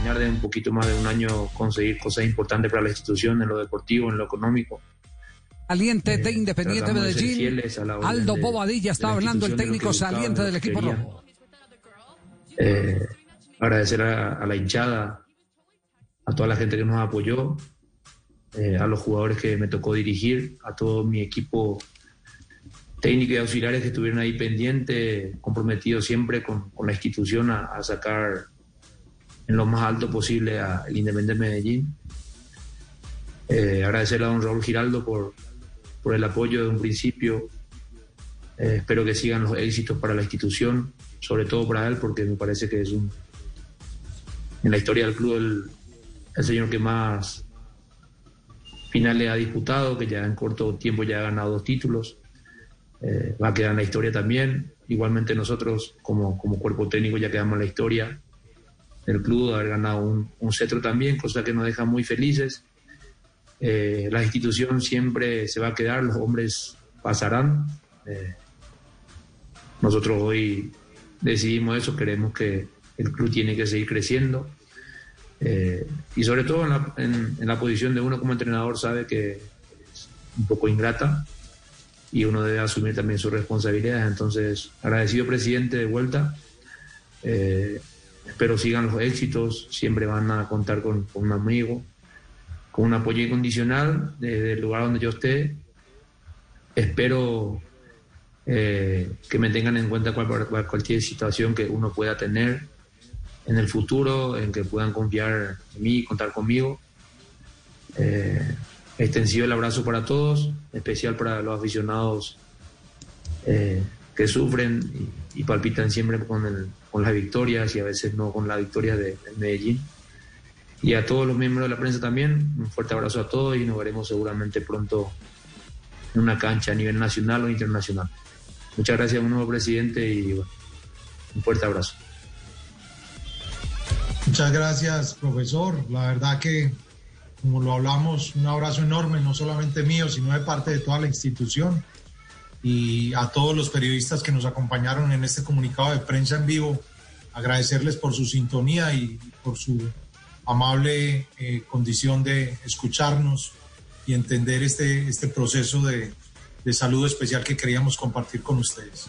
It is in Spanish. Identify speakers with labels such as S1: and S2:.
S1: terminar de un poquito más de un año conseguir cosas importantes para la institución en lo deportivo, en lo económico.
S2: Saliente de Independiente Medellín. Aldo Bobadilla está hablando, el técnico saliente del equipo rojo.
S1: Eh, agradecer a, la hinchada, a toda la gente que nos apoyó, eh, a los jugadores que me tocó dirigir, a todo mi equipo técnico y auxiliares que estuvieron ahí pendientes, comprometidos siempre con, la institución a, sacar en lo más alto posible al Independiente Medellín. Eh, agradecerle a don Raúl Giraldo por, por el apoyo de un principio. Eh, espero que sigan los éxitos para la institución, sobre todo para él, porque me parece que es un, en la historia del club el, señor que más finales ha disputado, que ya en corto tiempo ya ha ganado dos títulos. Eh, va a quedar en la historia también. Igualmente nosotros como, como cuerpo técnico ya quedamos en la historia del club, de haber ganado un, cetro también, cosa que nos deja muy felices. Eh, la institución siempre se va a quedar, los hombres pasarán. Eh, nosotros hoy decidimos eso, queremos que el club tiene que seguir creciendo. Eh, y sobre todo en la, posición de uno como entrenador sabe que es un poco ingrata y uno debe asumir también sus responsabilidades. Entonces, agradecido presidente de vuelta. Espero sigan los éxitos, siempre van a contar con un amigo, con un apoyo incondicional desde el lugar donde yo esté. Espero eh, que me tengan en cuenta cualquier situación que uno pueda tener en el futuro, en que puedan confiar en mí, contar conmigo. Eh, extensivo el abrazo para todos, especial para los aficionados eh, que sufren y, palpitan siempre con, con, las victorias y a veces no con la victoria de Medellín y a todos los miembros de la prensa también. Un fuerte abrazo a todos y nos veremos seguramente pronto en una cancha a nivel nacional o internacional. Muchas gracias, un nuevo presidente, y un fuerte abrazo.
S3: Muchas gracias, profesor. La verdad que, como lo hablamos, un abrazo enorme, no solamente mío, sino de parte de toda la institución. Y a todos los periodistas que nos acompañaron en este comunicado de prensa en vivo, agradecerles por su sintonía y por su amable eh, condición de escucharnos y entender este, este proceso de, de salud especial que queríamos compartir con ustedes.